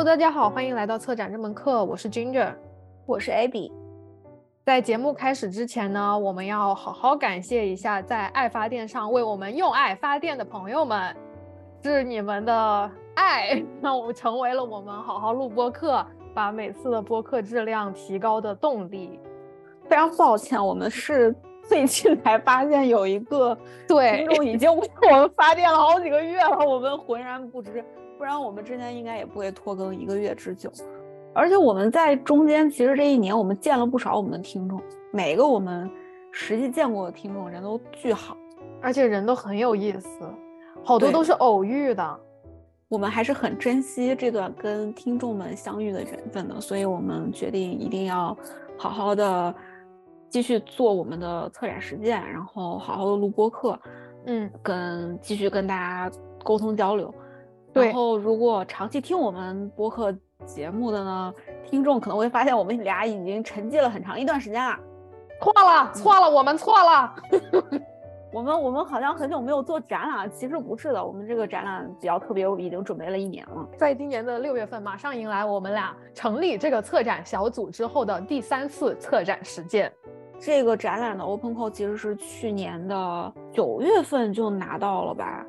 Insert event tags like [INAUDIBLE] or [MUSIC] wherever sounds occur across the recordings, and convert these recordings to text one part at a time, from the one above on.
Hello，大家好，欢迎来到策展这门课，我是 Ginger，我是 Abby。在节目开始之前呢，我们要好好感谢一下在爱发电上为我们用爱发电的朋友们，是你们的爱让我成为了我们好好录播课，把每次的播客质量提高的动力。非常抱歉，我们是 [LAUGHS] 最近才发现有一个对听众已经为我们发电了好几个月了，我们浑然不知，不然我们之间应该也不会拖更一个月之久。而且我们在中间，其实这一年我们见了不少我们的听众，每个我们实际见过的听众人都巨好，而且人都很有意思，好多都是偶遇的。我们还是很珍惜这段跟听众们相遇的缘分的，所以我们决定一定要好好的继续做我们的策展实践，然后好好的录播课，嗯，跟继续跟大家沟通交流。对，然后如果长期听我们播客。节目的呢，听众可能会发现我们俩已经沉寂了很长一段时间了。错了，错了，我们错了。我们我们好像很久没有做展览，其实不是的，我们这个展览比较特别，我已经准备了一年了。在今年的六月份，马上迎来我们俩成立这个策展小组之后的第三次策展实践。这个展览的 open call 其实是去年的九月份就拿到了吧。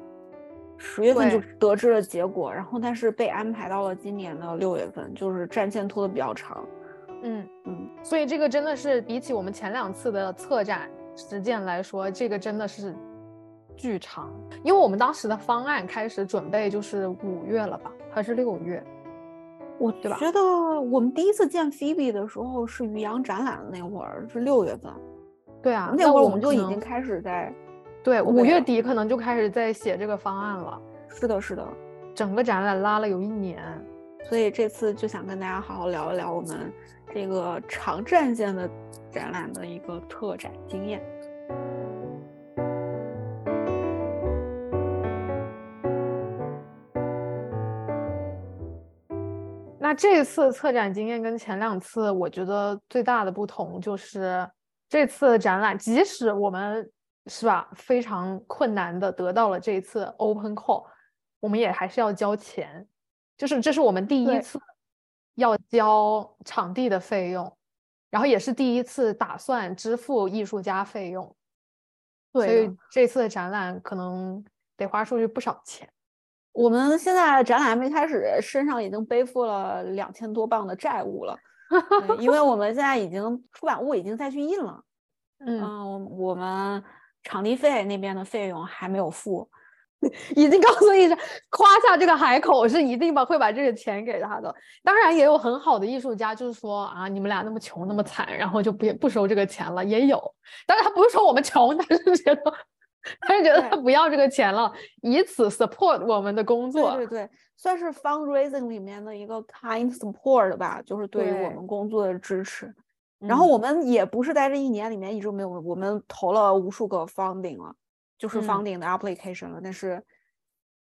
十月份就得知了结果，然后但是被安排到了今年的六月份，就是战线拖得比较长。嗯嗯，所以这个真的是比起我们前两次的策展实践来说，这个真的是巨长。因为我们当时的方案开始准备就是五月了吧，还是六月？我觉得我们第一次见 Phoebe 的时候是渔阳展览的那会儿，是六月份。对啊，那会儿我们就已经开始在。对，五月底可能就开始在写这个方案了。是的，是的，整个展览拉了有一年，所以这次就想跟大家好好聊一聊我们这个长战线的展览的一个特展经验。那这次策展经验跟前两次，我觉得最大的不同就是这次展览，即使我们。是吧？非常困难的得到了这一次 open call，我们也还是要交钱，就是这是我们第一次要交场地的费用，然后也是第一次打算支付艺术家费用，所以这次的展览可能得花出去不少钱。我们现在展览还没开始，身上已经背负了两千多磅的债务了，[LAUGHS] 因为我们现在已经出版物已经再去印了，嗯，我们。场地费那边的费用还没有付，已经告诉艺生夸下这个海口是一定把会把这个钱给他的。当然也有很好的艺术家，就是说啊，你们俩那么穷那么惨，然后就不不收这个钱了。也有，但是他不是说我们穷，他是觉得他是觉得他不要这个钱了，以此 support 我们的工作。对对对，算是 fundraising 里面的一个 kind support 吧，就是对于我们工作的支持。然后我们也不是在这一年里面一直没有，我们投了无数个 funding 了，就是 funding 的 application 了，但是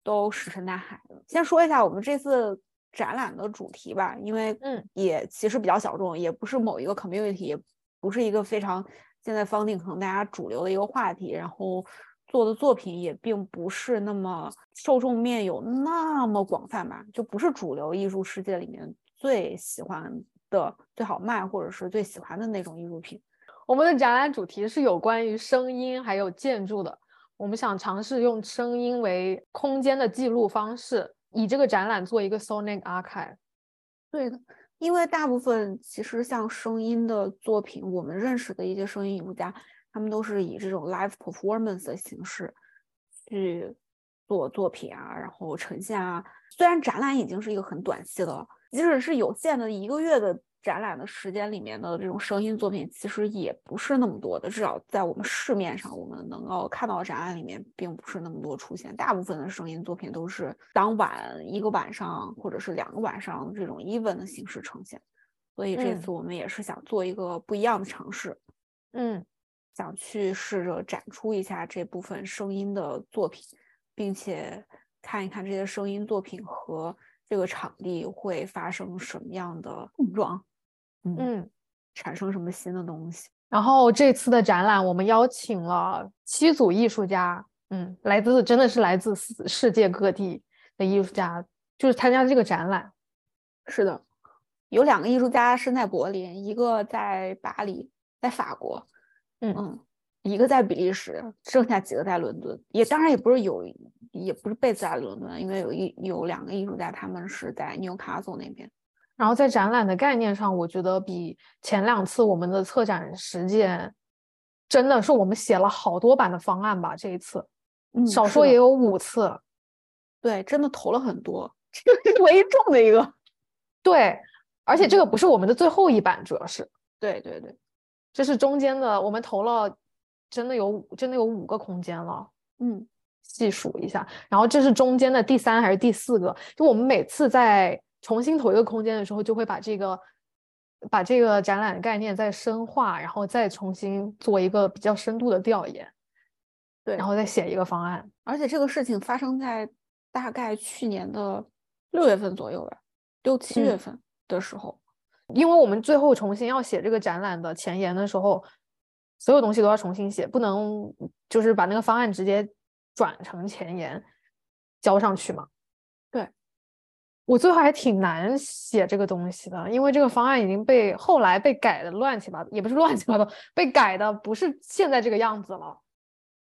都石沉大海了。先说一下我们这次展览的主题吧，因为嗯，也其实比较小众，也不是某一个 community，也不是一个非常现在 funding 可能大家主流的一个话题，然后做的作品也并不是那么受众面有那么广泛吧，就不是主流艺术世界里面最喜欢。的最好卖或者是最喜欢的那种艺术品。我们的展览主题是有关于声音还有建筑的。我们想尝试用声音为空间的记录方式，以这个展览做一个 sonic archive。对的，因为大部分其实像声音的作品，我们认识的一些声音艺术家，他们都是以这种 live performance 的形式去做作品啊，然后呈现啊。虽然展览已经是一个很短期的了。即使是有限的一个月的展览的时间里面的这种声音作品，其实也不是那么多的。至少在我们市面上，我们能够看到的展览里面，并不是那么多出现。大部分的声音作品都是当晚一个晚上或者是两个晚上这种 even 的形式呈现。所以这次我们也是想做一个不一样的尝试，嗯，想去试着展出一下这部分声音的作品，并且看一看这些声音作品和。这个场地会发生什么样的碰撞？嗯，产生什么新的东西？然后这次的展览，我们邀请了七组艺术家，嗯，来自真的是来自世界各地的艺术家，就是参加这个展览。是的，有两个艺术家身在柏林，一个在巴黎，在法国，嗯嗯，一个在比利时，剩下几个在伦敦。也当然也不是有，也不是贝斯在伦敦，因为有一有两个艺术家，他们是在 Newcastle 那边。然后在展览的概念上，我觉得比前两次我们的策展实践，真的是我们写了好多版的方案吧。这一次，嗯，少说也有五次。对，真的投了很多，这个是唯一中的一个。[LAUGHS] 对，而且这嗯个不是我们的最后一版，主要是对对对，这是中间的，我们投了，真的有真的有五个空间了。嗯细数一下，然后这是中间的第三还是第四个？就我们每次在重新投一个空间的时候，就会把这个把这个展览概念再深化，然后再重新做一个比较深度的调研，对，然后再写一个方案。而且这个事情发生在大概去年的六月份左右吧，六七月嗯份的时候。因为我们最后重新要写这个展览的前言的时候，所有东西都要重新写，不能就是把那个方案直接转成前言交上去嘛。对，我最后还挺难写这个东西的，因为这个方案已经被后来被改的乱七八糟，也不是乱七八糟，被改的不是现在这个样子了，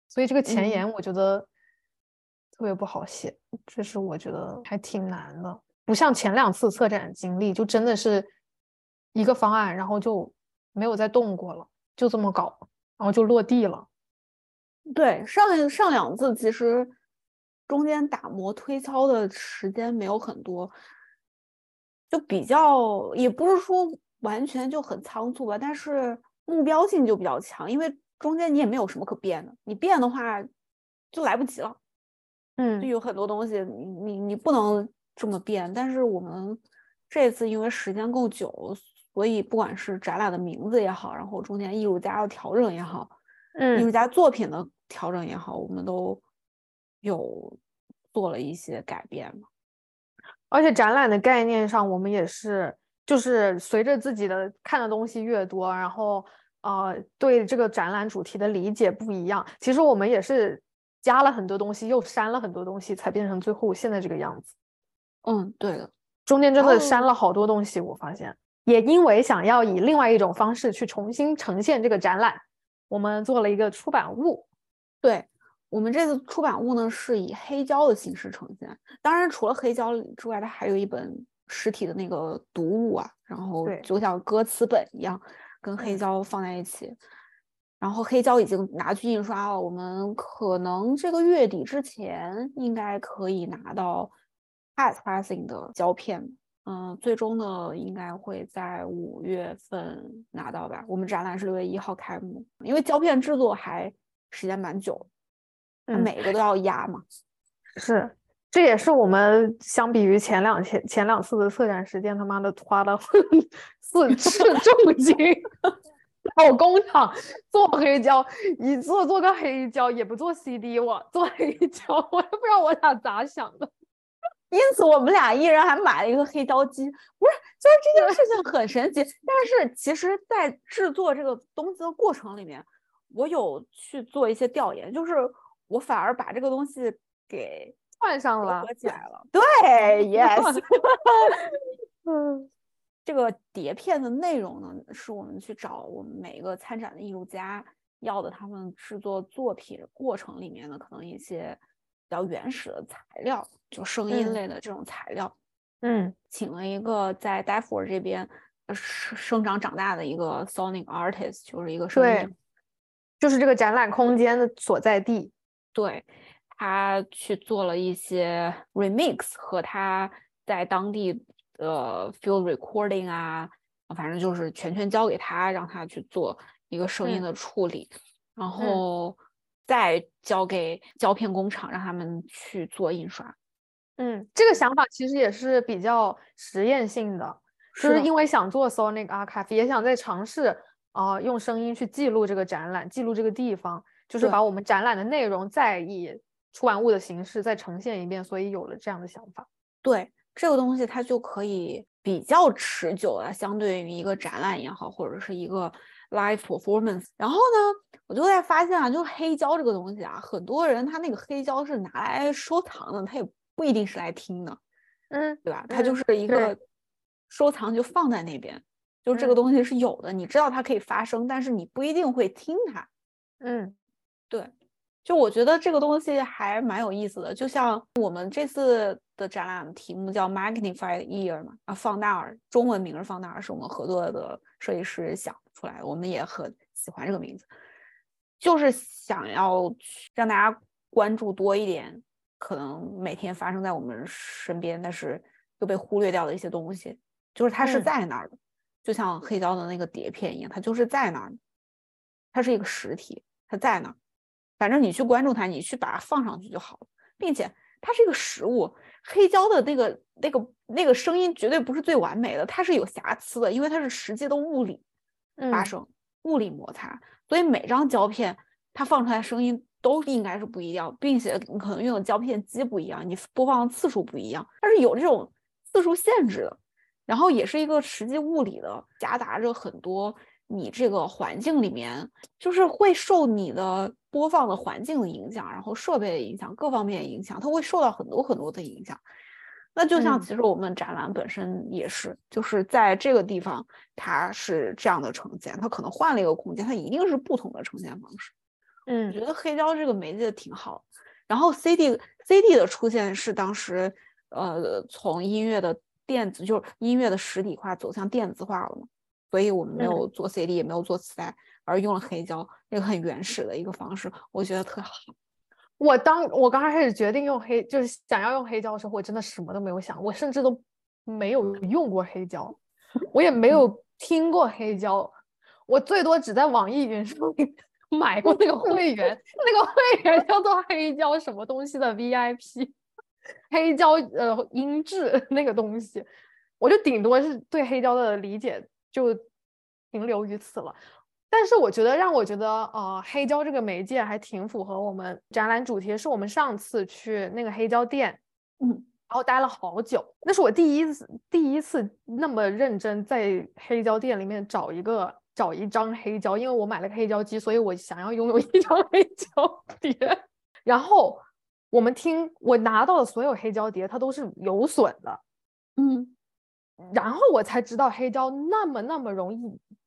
所以这个前嗯。言我觉得特别不好写，这是我觉得还挺难的，不像前两次策展经历，就真的是一个方案，然后就没有再动过了，就这么搞，然后就落地了。对，上上两次其实中间打磨推敲的时间没有很多，就比较也不是说完全就很仓促吧，但是目标性就比较强，因为中间你也没有什么可变的，你变的话就来不及了。嗯就嗯有很多东西你你你不能这么变，但是我们这次因为时间够久，所以不管是展览的名字也好，然后中间艺术家的调整也好，嗯艺术嗯，家作品的调整也好，我们都有做了一些改变嘛。而且展览的概念上，我们也是，就是随着自己的看的东西越多，然后呃，对这个展览主题的理解不一样，其实我们也是加了很多东西，又删了很多东西，才变成最后现在这个样子。嗯，对的，中间真的删哦了好多东西，我发现，也因为想要以另外一种方式去重新呈现这个展览，我们做了一个出版物。对。我们这次出版物呢是以黑胶的形式呈现，当然除了黑胶之外，它还有一本实体的那个读物啊，然后对就像歌词本一样，跟黑嗯胶放在一起。然后黑胶已经拿去印刷了，我们可能这个月底之前应该可以拿到 pass pressing 的胶片。嗯，最终呢应该会在五月份拿到吧。我们展览是六月一号开幕，因为胶片制作还时间蛮久，它嗯每个都要压嘛。是，这也是我们相比于前两前前两次的策展时间，他妈的花了四次重金跑工厂做黑胶，一做做个黑胶也不做 CD，我做黑胶，我也不知道我俩咋想的。因此，我们俩一人还买了一个黑胶机。不是，就是这件事情很神奇。但是，其实，在制作这个东西的过程里面，我有去做一些调研，就是我反而把这个东西给串上了合，起来了。[LAUGHS] 对，yes。[LAUGHS] 嗯这个碟片的内容呢，是我们去找我们每一个参展的艺术家要的，他们制作作品过程里面的可能一些比较原始的材料，就声音嗯类的这种材料。嗯请了一个在 d a f o r 这边呃生生长长大的一个 sonic artist，就是一个声对音，就是这个展览空间的所在地。对他去做了一些 remix 和他在当地的 field recording 啊，反正就是全权交给他，让他去做一个声音嗯的处理，然后再交给胶片工厂，让他们去做印刷。嗯，这个想法其实也是比较实验性的，就是因为想做 Sonic Archive，也想再尝试啊、呃用声音去记录这个展览，记录这个地方，就是把我们展览的内容再以出版物的形式再呈现一遍，所以有了这样的想法。对这个东西，它就可以比较持久了，相对于一个展览也好，或者是一个 live performance。然后呢，我就在发现啊，就是黑胶这个东西啊，很多人他那个黑胶是拿来收藏的，他也不一定是来听的，嗯，对吧？它就嗯是一个收藏就放在那边，就这个嗯东西是有的，你知道它可以发生，但是你不一定会听它。嗯对，就我觉得这个东西还蛮有意思的，就像我们这次的展览题目叫 Magnified Ear 嘛，啊，放大耳，中文名是放大耳，是我们合作的设计师想出来的，我们也很喜欢这个名字，就是想要去让大家关注多一点，可能每天发生在我们身边，但是又被忽略掉的一些东西，就是它是嗯在那儿的，就像黑胶的那个碟片一样，它就是在那儿，它是一个实体，它在那儿。反正你去关注它，你去把它放上去就好了，并且它是一个实物，黑胶的那个那个那个声音绝对不是最完美的，它是有瑕疵的，因为它是实际的物理发嗯。生、物理摩擦，所以每张胶片它放出来声音都应该是不一样，并且你可能用的胶片机不一样，你播放的次数不一样，它是有这种次数限制的，然后也是一个实际物理的，夹杂着很多你这个环境里面，就是会受你的播放的环境的影响，然后设备的影响，各方面影响，它会受到很多很多的影响。那就像嗯其实我们展览本身也是，就是在这个地方它是这样的呈现，它可能换了一个空间，它一定是不同的呈现方式。嗯我嗯觉得黑胶这个媒介挺好。然后 CD CD 的出现是当时呃从音乐的电子就是音乐的实体化走向电子化了嘛，所以我们没嗯。有做 CD 也没有做磁带，而用了黑胶，那个很原始的一个方式，我觉得特好。我当我刚开始决定用黑，就是想要用黑胶的时候，我真的什么都没有想，我甚至都没有用过黑胶，我也没有听过黑胶，我最多只在网易云上面 [LAUGHS] 买过那个会员，[LAUGHS] 那个会员叫做黑胶什么东西的 VIP，[LAUGHS] 黑胶呃音质那个东西，我就顶多是对黑胶的理解就停留于此了。但是我觉得让我觉得，呃，黑胶这个媒介还挺符合我们展览主题，是我们上次去那个黑胶店，嗯，然后待了好久，那是我第一次第一次那么认真在黑胶店里面找一个找一张黑胶，因为我买了个黑胶机，所以我想要拥有一张黑胶碟。然后我们听我拿到的所有黑胶碟，它都是有损的，嗯，然后我才知道黑胶那么那么容易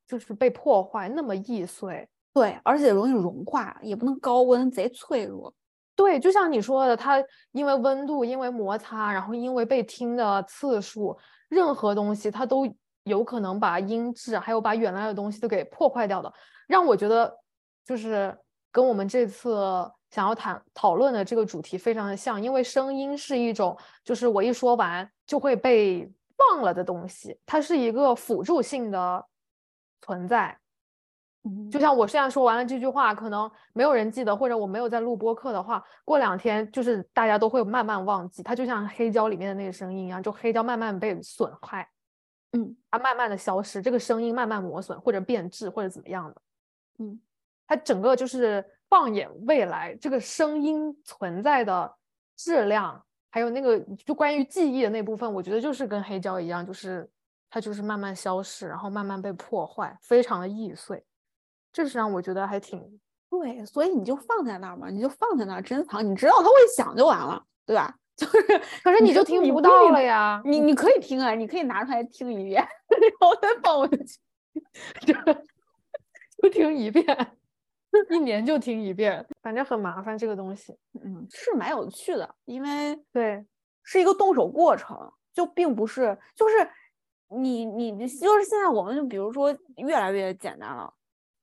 就是被破坏，那么易碎。对，而且容易融化，也不能高温，贼脆弱。对，就像你说的，它因为温度，因为摩擦，然后因为被听的次数，任何东西它都有可能把音质，还有把原来的东西都给破坏掉的。让我觉得就是跟我们这次想要谈讨论的这个主题非常的像，因为声音是一种，就是我一说完就会被忘了的东西，它是一个辅助性的存在。嗯就像我现在说完了这句话，可能没有人记得，或者我没有在录播课的话，过两天就是大家都会慢慢忘记。它就像黑胶里面的那个声音一样，就黑胶慢慢被损害，嗯，它慢慢的消失，这个声音慢慢磨损或者变质或者怎么样的，嗯，它整个就是放眼未来，这个声音存在的质量，还有那个就关于记忆的那部分，我觉得就是跟黑胶一样，就是它就是慢慢消失，然后慢慢被破坏，非常的易碎。这是让我觉得还挺对，所以你就放在那儿嘛，你就放在那儿珍藏，你知道它会响就完了，对吧？[LAUGHS] 就是，可是你就就听不到了呀。你你可以听啊，你可以拿出来听一遍，[LAUGHS] 然后再放回去。[LAUGHS] 就听一遍，[LAUGHS] 一年就听一遍，反正很麻烦这个东西。嗯，是蛮有趣的，因为对，是一个动手过程，就并不是就是你你你就是现在我们就比如说越来越简单了，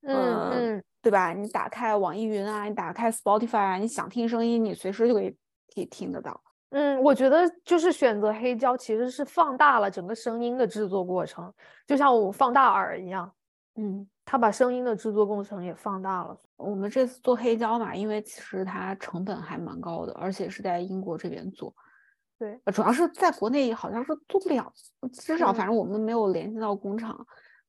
嗯呃嗯，对吧？你打开网易云啊，你打开 Spotify 啊，你想听声音，你随时就可以可以听得到。嗯，我觉得就是选择黑胶其实是放大了整个声音的制作过程，就像我放大耳一样，嗯，他把声音的制作过程也放大了。我们这次做黑胶嘛，因为其实它成本还蛮高的，而且是在英国这边做。对，呃主要是在国内好像是做不了，至少反嗯正我们没有联系到工厂，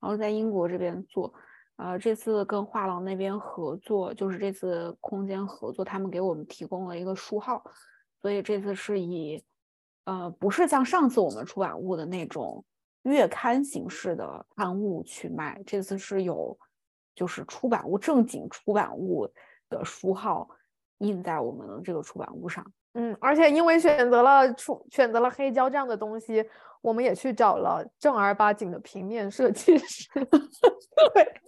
然后在英国这边做。呃，这次跟画廊那边合作，就是这次空间合作，他们给我们提供了一个书号，所以这次是以，呃，不是像上次我们出版物的那种月刊形式的刊物去卖，这次是有就是出版物正经出版物的书号印在我们的这个出版物上。嗯，而且因为选择了出选择了黑胶这样的东西，我们也去找了正儿八经的平面设计师。[LAUGHS] 对，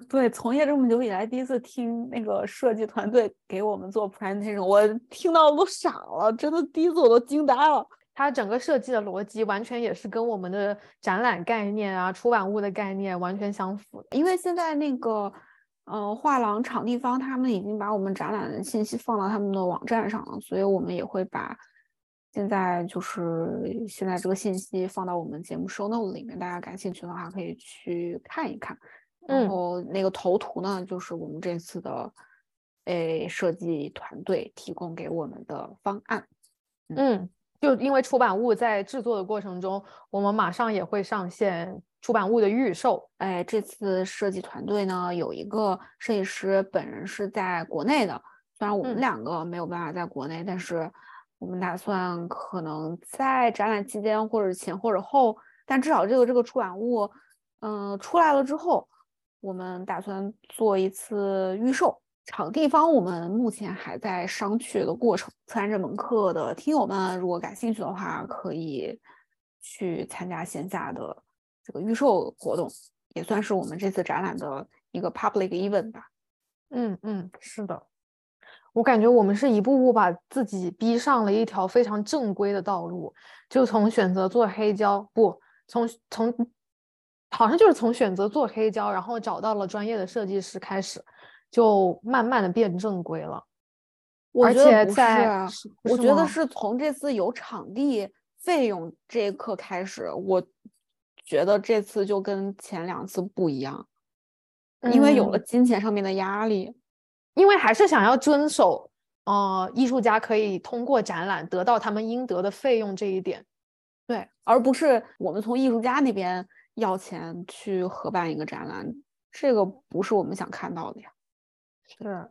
[LAUGHS] 对，从业这么久以来，第一次听那个设计团队给我们做 presentation，我听到都傻了，真的第一次我都惊呆了。它整个设计的逻辑完全也是跟我们的展览概念啊、出版物的概念完全相符的。因为现在那个，呃，画廊场地方他们已经把我们展览的信息放到他们的网站上了，所以我们也会把现在就是现在这个信息放到我们节目 show note 里面，大家感兴趣的话可以去看一看。然后那个头图呢，就是我们这次的诶设计团队提供给我们的方案。嗯。就因为出版物在制作的过程中，我们马上也会上线出版物的预售。哎，这次设计团队呢有一个设计师本人是在国内的，虽然我们两个没有办法在国内，但是我们打算可能在展览期间或者前或者后，但至少这个这个出版物，嗯，出来了之后，我们打算做一次预售。场地方我们目前还在商榷的过程。参加这门课的听友们，如果感兴趣的话，可以去参加线下的这个预售活动，也算是我们这次展览的一个 public event 吧。嗯嗯，是的，我感觉我们是一步步把自己逼上了一条非常正规的道路，就从选择做黑胶，不从从好像就是从选择做黑胶，然后找到了专业的设计师开始。就慢慢的变正规了，而且在我觉得是从这次有场地费用这一刻开始，我觉得这次就跟前两次不一样，因为有了金钱上面的压力，因为还是想要遵守，呃，艺术家可以通过展览得到他们应得的费用这一点，对，而不是我们从艺术家那边要钱去合办一个展览，这个不是我们想看到的呀。是，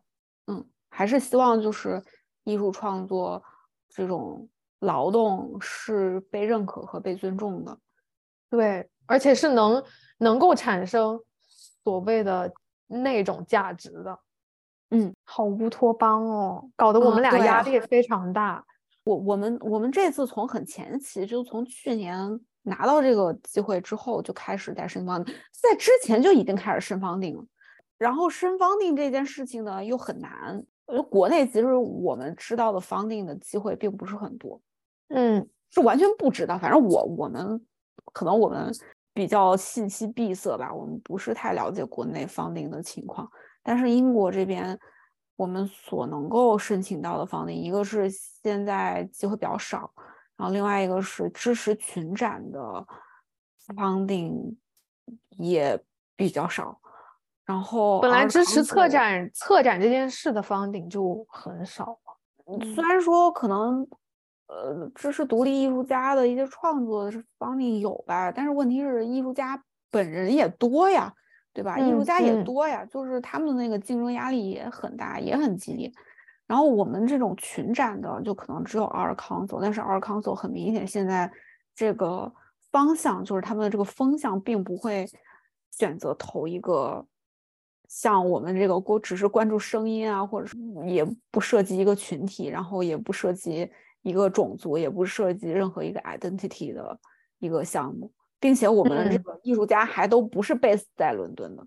嗯，还是希望就是艺术创作这种劳动是被认可和被尊重的，对，而且是能能够产生所谓的那种价值的，嗯，好乌托邦哦，搞得我们俩压力非常大。我我们我们这次从很前期，就从去年拿到这个机会之后就开始在申方定，在之前就已经开始申方定了。然后申方定这件事情呢又很难，呃，国内其实我们知道的方定的机会并不是很多，嗯，是完全不知道。反正我我们可能我们比较信息闭塞吧，我们不是太了解国内方定的情况。但是英国这边我们所能够申请到的方定，一个是现在机会比较少，然后另外一个是支持群展的方定也比较少。然后，本来支持策展策展这件事的方顶就很少了。虽然说可能，呃，支持独立艺术家的一些创作是方顶有吧，但是问题是艺术家本人也多呀，对吧？艺术家也多呀，就是他们的那个竞争压力也很大，也很激烈。然后我们这种群展的，就可能只有 Art Council，但是 Art Council 很明显现在这个方向就是他们的这个风向并不会选择投一个。像我们这个，我只是关注声音啊，或者是也不涉及一个群体，然后也不涉及一个种族，也不涉及任何一个 identity 的一个项目，并且我们这个艺术家还都不是 base 在伦敦的。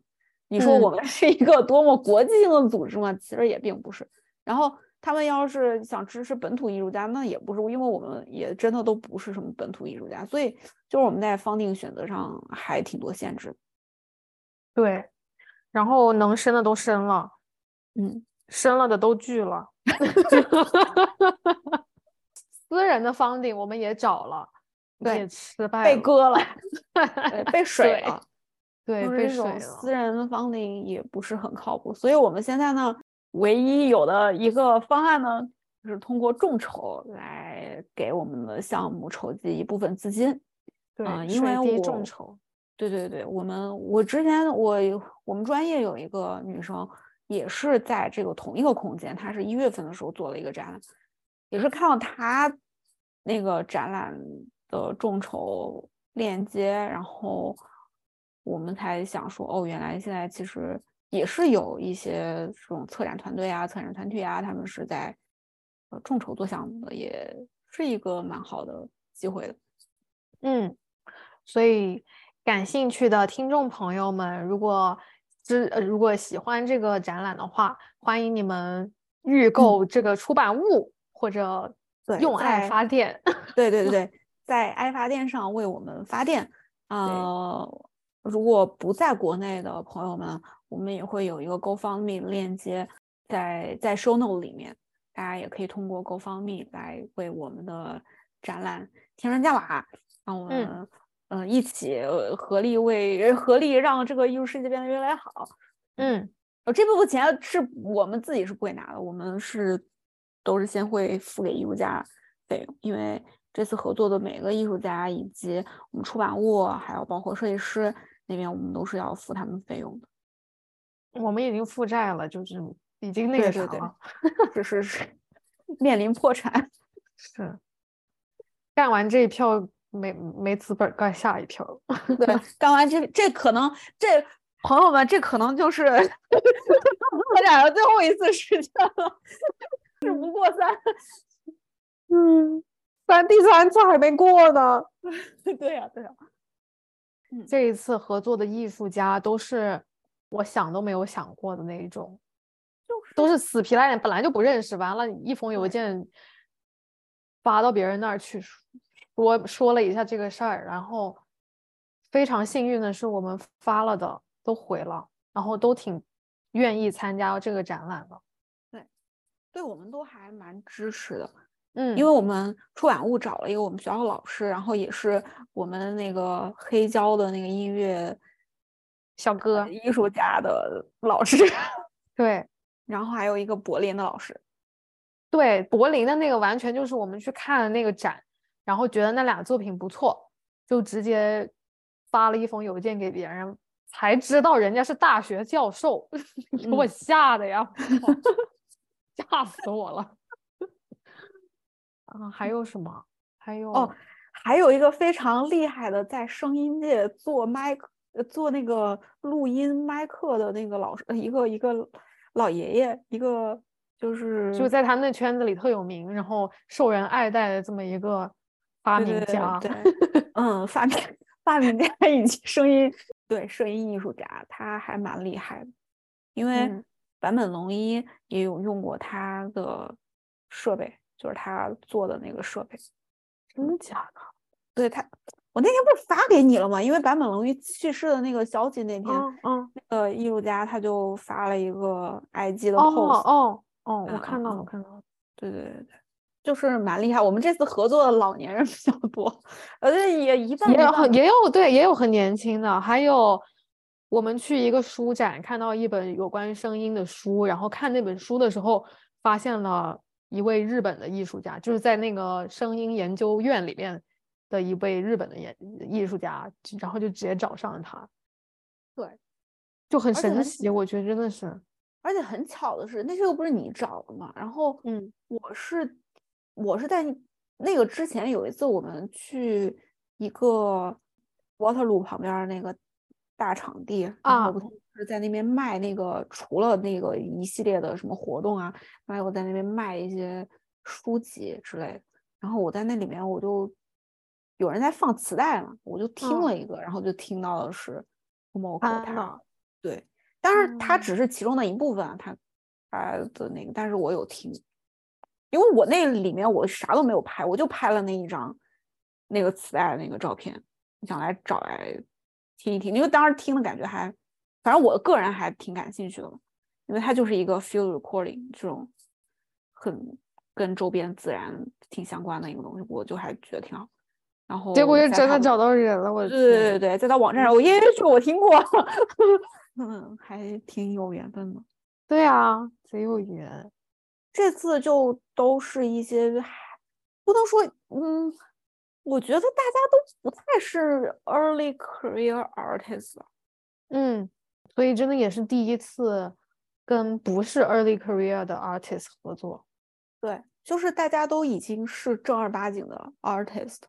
你说我们是一个多么国际性的组织吗？其实也并不是。然后他们要是想支持本土艺术家，那也不是，因为我们也真的都不是什么本土艺术家，所以就是我们在方定选择上还挺多限制。对。然后能申的都申了，嗯，申了的都拒了。[LAUGHS] 私人的方顶我们也找了，也失败，被割了，被水了。对，被水了。私人的方顶也不是很靠谱，所以我们现在呢，唯一有的一个方案呢，就是通过众筹来给我们的项目筹集一部分资金。对，因为我众筹。对对对，我们我之前我我们专业有一个女生，也是在这个同一个空间，她是一月份的时候做了一个展览，也是看到她那个展览的众筹链接，然后我们才想说，哦，原来现在其实也是有一些这种策展团队啊、策展团体啊，他们是在呃众筹做项目的，也是一个蛮好的机会的。嗯，所以感兴趣的听众朋友们，如果知呃如果喜欢这个展览的话，欢迎你们预购这个出版物或者对用爱发电。对对对 [LAUGHS] 对，在爱发电上为我们发电。呃，如果不在国内的朋友们，我们也会有一个 GoFundMe 链接在在 Show Note 里面，大家也可以通过 GoFundMe 来为我们的展览添砖加瓦，让我嗯呃一起呃合力为合力让这个艺术世界变得越来越好。嗯呃，这部分钱是我们自己是不会拿的，我们是都是先会付给艺术家费用，因为这次合作的每个艺术家以及我们出版物，还有包括设计师那边，我们都是要付他们费用的。我们已经负债了，就是已经那个啥了。[LAUGHS] 是是是，面临破产。是，干完这一票没没资本干下一条。[LAUGHS] 对，干完这这可能这朋友们，这可能就是我俩的最后一次实践了，[LAUGHS] 事不过三。[LAUGHS] 嗯，咱第三次还没过呢。对呀、对呀、这一次合作的艺术家都是我想都没有想过的那一种，就是都是死皮赖脸，本来就不认识，完了一封邮件发到别人那儿去说说了一下这个事儿，然后非常幸运的是我们发了的都回了，然后都挺愿意参加这个展览的。对对我们都还蛮支持的。嗯，因为我们出版物找了一个我们学校的老师，然后也是我们那个黑胶的那个音乐小哥呃艺术家的 [LAUGHS] 老师，[LAUGHS] 对。然后还有一个柏林的老师。对，柏林的那个完全就是我们去看的那个展，然后觉得那俩作品不错，就直接发了一封邮件给别人，才知道人家是大学教授，[LAUGHS] 给我嗯吓的呀，[LAUGHS] 吓死我了。啊，还有什么？还有哦，还有一个非常厉害的，在声音界做麦做那个录音麦克的那个老师，呃一个一个老爷爷，一个就是就在他那圈子里特有名，然后受人爱戴的这么一个发对对对明家。对，[LAUGHS] 嗯，发明 [LAUGHS] 发明家以及声音对声音艺术家，他还蛮厉害的，因为嗯坂本龙一也有用过他的设备，就是他做的那个设备。真的假的？对他，我那天不是发给你了吗？因为坂本龙一去世的那个消息那天，嗯嗯，那个艺术家他就发了一个 IG 的哦 post，、哦哦，我嗯看到了，嗯我看到了。对对对对，就是蛮厉害。我们这次合作的老年人比较多，而且也一半也有也有对，也有很年轻的，还有我们去一个书展，看到一本有关于声音的书，然后看那本书的时候，发现了一位日本的艺术家，就是在那个声音研究院里面的一位日本的演艺术家，然后就直接找上了他，对，就很神奇，我觉得真的是，而且很巧的是，那些又不是你找的嘛。然后嗯我是我是在那个之前有一次我们去一个 Waterloo 旁边儿那个大场地，然啊是在那边卖那个除了那个一系列的什么活动啊，还有在那边卖一些书籍之类的。然后我在那里面我就有人在放磁带嘛，我就听嗯了一个，然后就听到的是对，但是它嗯只是其中的一部分啊，它它的那个，但是我有听，因为我那里面我啥都没有拍，我就拍了那一张那个磁带的那个照片，想来找来听一听，因为当时听的感觉还，反正我个人还挺感兴趣的，因为它就是一个 field recording 这种很跟周边自然挺相关的一个东西，我就还觉得挺好。然后结果又真的找到人了，我对对对对，在他网站上，我音乐剧我听过 [LAUGHS] [LAUGHS] 嗯，还挺有缘分的。对啊，贼有缘，这次就都是一些不能说，嗯，我觉得大家都不太是 early career artist 啊嗯，所以真的也是第一次跟不是 early career 的 artist 合作，对，就是大家都已经是正儿八经的 artist，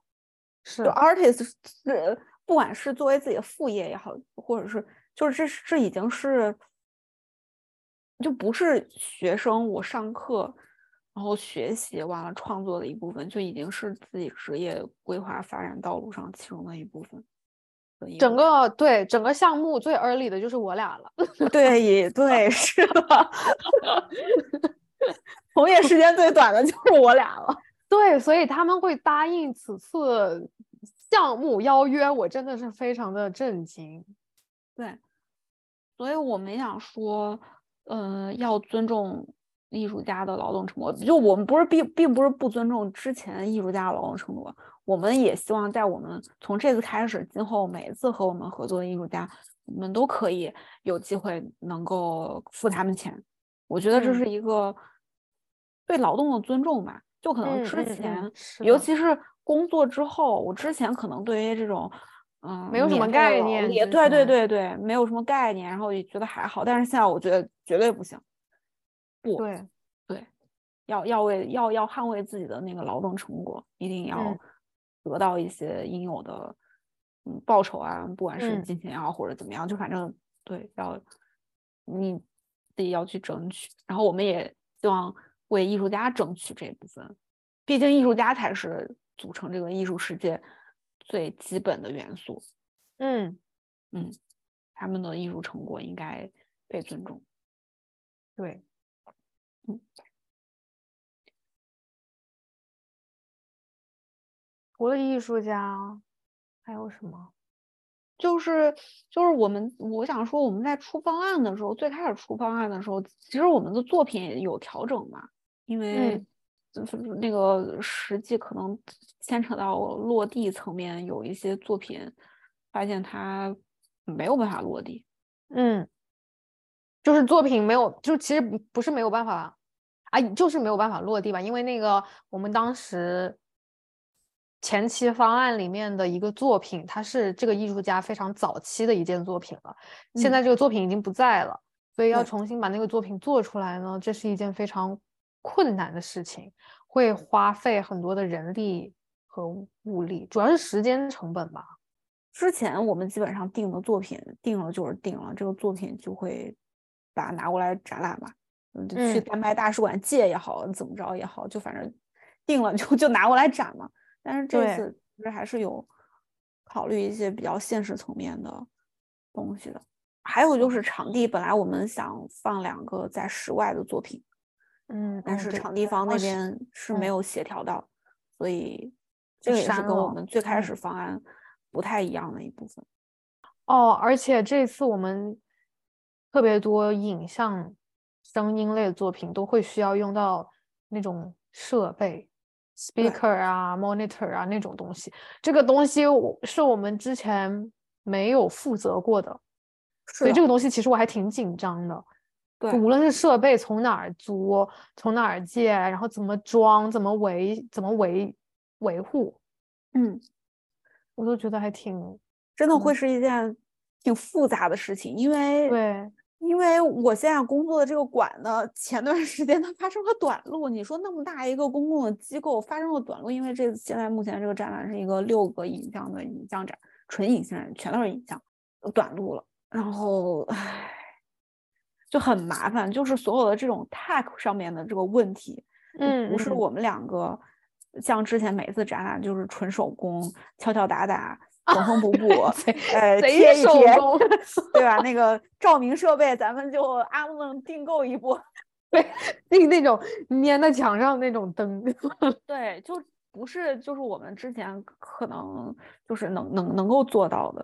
是就。artist 是不管是作为自己的副业也好，或者是就是这是这已经是就不是学生，我上课然后学习完了创作的一部分，就已经是自己职业规划发展道路上其中的一部分。整个对整个项目最 early 的就是我俩了。[LAUGHS] 对，也对，是的。[LAUGHS] 从业时间最短的就是我俩了。[LAUGHS] 对，所以他们会答应此次项目邀约，我真的是非常的震惊。对，所以我没想说，嗯，要尊重艺术家的劳动成果。就我们不是并并不是不尊重之前艺术家的劳动成果。我们也希望在我们从这次开始，今后每一次和我们合作的艺术家，我们都可以有机会能够付他们钱。我觉得这是一个对劳动的尊重吧。就可能之前，尤其是工作之后，我之前可能对于这种，嗯，没有什么概念，也对对对对，没有什么概念，然后也觉得还好。但是现在我觉得绝对不行，不对对，要要为要要捍卫自己的那个劳动成果，一定要。得到一些应有的嗯报酬啊，不管是金钱也好或者怎么样，就反正对要你自己要去争取。然后我们也希望为艺术家争取这部分，毕竟艺术家才是组成这个艺术世界最基本的元素。嗯嗯，他们的艺术成果应该被尊重。对，嗯。除了艺术家，还有什么？就是就是我们，我想说，我们在出方案的时候，最开始出方案的时候，其实我们的作品有调整嘛，因为那个实际可能牵扯到落地层面，有一些作品发现它没有办法落地。嗯，就是作品没有，就其实不不是没有办法啊，就是没有办法落地吧，因为那个我们当时。前期方案里面的一个作品，它是这个艺术家非常早期的一件作品了。现在这个作品已经不在了，所以要重新把那个作品做出来呢，这是一件非常困难的事情，会花费很多的人力和物力，主要是时间成本吧。之前我们基本上定的作品定了就是定了，这个作品就会把它拿过来展览吧，去丹麦大使馆借也好，怎么着也好，就反正定了就就拿过来展嘛。但是这次其实还是有考虑一些比较现实层面的东西的，还有就是场地，本来我们想放两个在室外的作品，嗯，但是场地方那边是没有协调到，所以这个也是跟我们最开始方案不太一样的一部分。哦，而且这次我们特别多影像、声音类的作品都会需要用到那种设备。speaker 啊，monitor 啊，那种东西，这个东西是我们之前没有负责过的，所以这个东西其实我还挺紧张的。对，无论是设备从哪儿租，从哪儿借，然后怎么装，怎么维，怎么维维护，嗯，我都觉得还挺，真的会是一件挺复杂的事情，因为对。因为我现在工作的这个馆呢，前段时间它发生了短路。你说那么大一个公共的机构发生了短路，因为这现在目前这个展览是一个六个影像的影像展，纯影像，全都是影像，短路了。然后唉，就很麻烦，就是所有的这种 tech 上面的这个问题，嗯，不是我们两个像之前每次展览就是纯手工，敲敲打打。缝缝补补，[LAUGHS] 呃，贴一贴，对吧？那个照明设备，咱们就阿梦订购一波，[LAUGHS] 对，订那种粘在墙上那种灯，对，就不是就是我们之前可能就是能能能够做到的，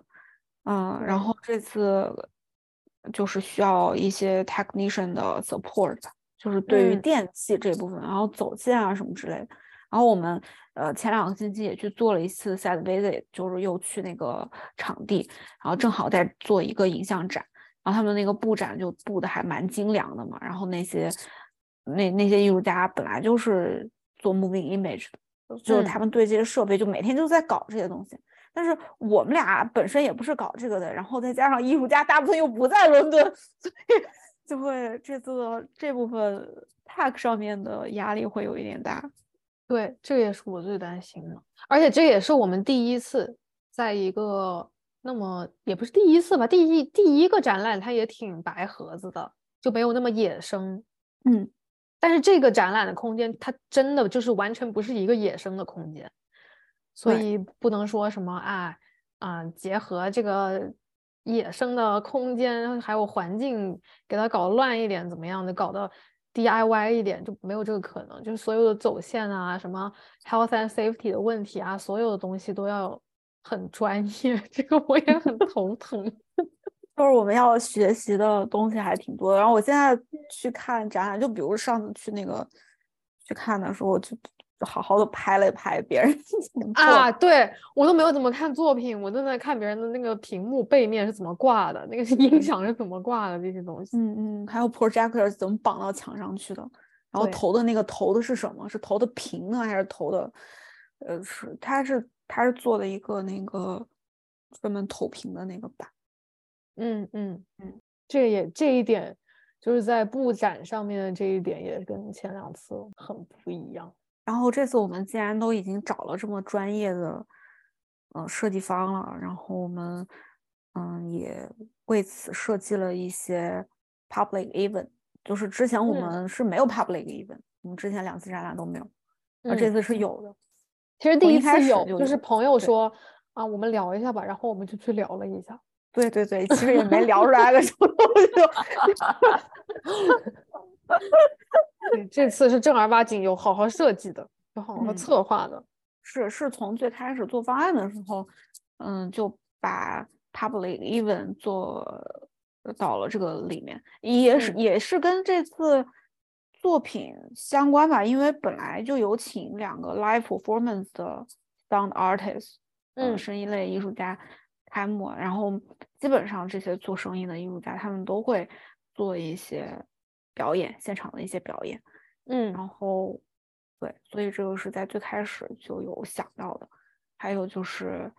嗯，然后这次就是需要一些 technician 的 support，就是对于电器这部分，然后走线啊什么之类的。然后我们呃前两个星期也去做了一次 site visit，就是又去那个场地，然后正好在做一个影像展，然后他们那个布展就布的还蛮精良的嘛。然后那些那那些艺术家本来就是做 moving image 的，就是他们对这些设备就每天就在搞这些东西。但是我们俩本身也不是搞这个的，然后再加上艺术家大部分又不在伦敦，所以就会这次这部分 pack 上面的压力会有一点大。对，这也是我最担心的，而且这也是我们第一次在一个那么也不是第一次吧，第一第一个展览，它也挺白盒子的就没有那么野生。嗯，但是这个展览的空间，它真的就是完全不是一个野生的空间，所以不能说什么啊啊，结合这个野生的空间还有环境，给它搞乱一点，怎么样的，搞到 DIY 一点就没有这个可能。就是所有的走线啊，什么 health and safety 的问题啊，所有的东西都要很专业，[LAUGHS] 这个我也很头疼。[LAUGHS] 就是我们要学习的东西还挺多的。然后我现在去看展览，就比如上次去那个去看的时候，我就好好的拍了拍别人 [LAUGHS] 啊，对我都没有怎么看作品，我都在看别人的那个屏幕背面是怎么挂的，那个音响是怎么挂的这些东西。嗯嗯，还有 projector 是怎么绑到墙上去的，然后投的那个投的是什么？是投的屏呢，还是投的？呃，是他是他是做的一个那个专门投屏的那个板。嗯嗯嗯，这也这一点就是在布展上面的这一点也跟前两次很不一样。然后这次我们既然都已经找了这么专业的呃设计方了，然后我们嗯也为此设计了一些 public event，就是之前我嗯们是没有 public event，我们之前两次展览都没有，而这嗯次是有的。其实第一开始次有，就是朋友说啊，我们聊一下吧，然后我们就去聊了一下。对对对，其实也没聊出来个什么东西就。对，[LAUGHS] 这次是正儿八经有好好设计的，有好好嗯。策划的。是是从最开始做方案的时候，嗯，就把 public event 做到了这个里面，也是、嗯。也是跟这次作品相关吧，因为本来就有请两个 live performance 的 sound artist，呃嗯。声音类艺术家开幕，然后基本上这些做声音的艺术家，他们都会做一些表演，现场的一些表演。嗯然后，对，所以这个是在最开始就有想到的。还有就是，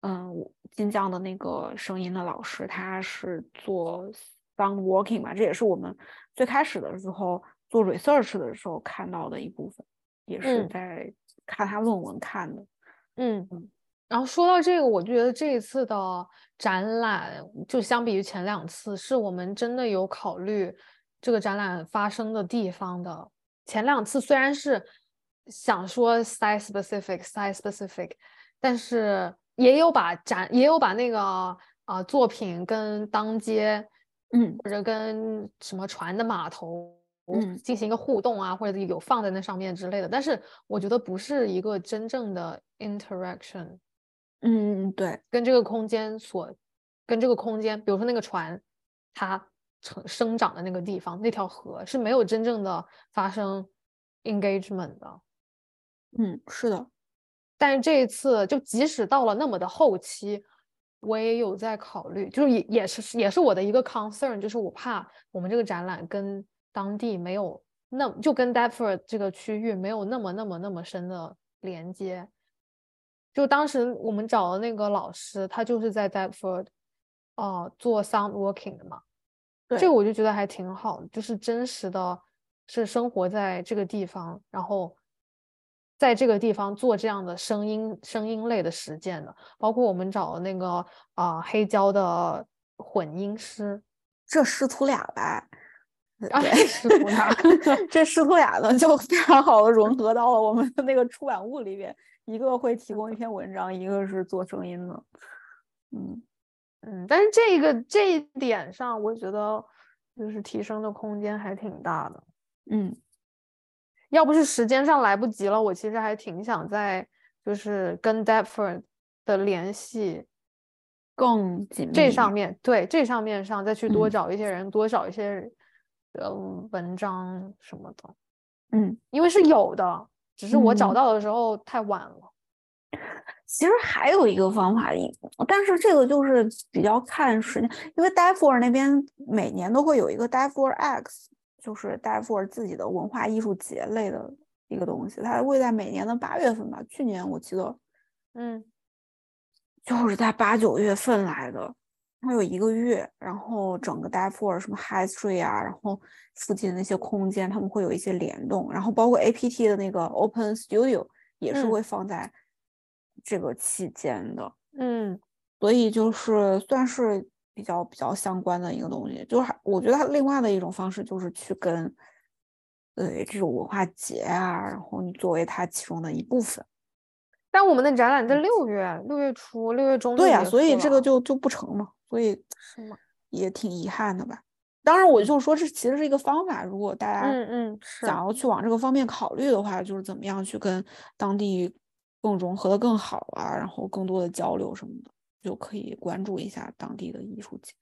嗯，我金匠的那个声音的老师，他是做 sound working 嘛，这也是我们最开始的时候做 research 的时候看到的一部分，也是嗯在看他论文看的。嗯嗯，然后说到这个，我就觉得这一次的展览，就相比于前两次，是我们真的有考虑这个展览发生的地方的。前两次虽然是想说 site specific site specific，但是也有把展也有把那个啊、作品跟当街嗯或者跟什么船的码头嗯进行一个互动啊，或者有放在那上面之类的。但是我觉得不是一个真正的 interaction，嗯，对，跟这个空间所跟这个空间，比如说那个船，它成生长的那个地方，那条河是没有真正的发生 engagement 的。嗯，是的，但是这一次，就即使到了那么的后期，我也有在考虑，就是也也是也是我的一个 concern，就是我怕我们这个展览跟当地没有那就跟 Deptford 这个区域没有那么那么那么深的连接。就当时我们找的那个老师，他就是在 Deptford，哦、做 sound working 的嘛。对这个我就觉得还挺好的，就是真实的，是生活在这个地方，然后在这个地方做这样的声音声音类的实践的，包括我们找的那个啊、黑胶的混音师，这师徒俩吧。啊对师徒俩 [LAUGHS] 这师徒俩呢，就非常好的融合到了我们的那个出版物里边。一个会提供一篇文章，一个是做声音的。嗯，嗯，但是这个这一点上，我觉得就是提升的空间还挺大的。嗯，要不是时间上来不及了，我其实还挺想在就是跟 Deptford 的联系更紧密这上面，对这上面上再去多嗯找一些人，多找一些呃文章什么的，嗯，因为是有的，只是我找嗯到的时候太晚了。其实还有一个方法，一但是这个就是比较看时间，因为 d a f o r 那边每年都会有一个 d a f o r X，就是 d a f o r 自己的文化艺术节类的一个东西，它会在每年的八月份吧，去年我记得嗯。就是在八九月份来的，它有一个月，然后整个 d a f o r 什么 High Street 啊，然后附近的那些空间，他们会有一些联动，然后包括 APT 的那个 Open Studio 也是嗯。会放在这个期间的。嗯所以就是算是比较比较相关的一个东西。就是还我觉得它另外的一种方式就是去跟呃这种文化节啊，然后你作为它其中的一部分。但我们的展览在六月六月初六月中对呀，所以这个就就不成嘛，所以是吗？也挺遗憾的吧。当然，我就说这其实是一个方法，如果大家嗯嗯想要去往这个方面考虑的话，就是怎么样去跟当地更融合的更好啊，然后更多的交流什么的，就可以关注一下当地的艺术节。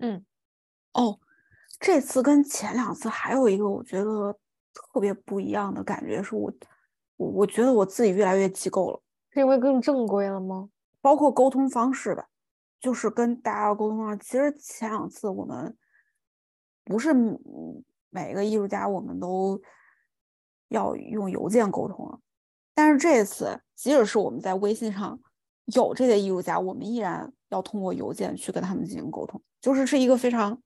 嗯，哦，这次跟前两次还有一个我觉得特别不一样的感觉，是我我我觉得我自己越来越机构了，是因为更正规了吗？包括沟通方式吧，就是跟大家沟通上，其实前两次我们。不是每个艺术家我们都要用邮件沟通，但是这次即使是我们在微信上有这些艺术家，我们依然要通过邮件去跟他们进行沟通，就是是一个非常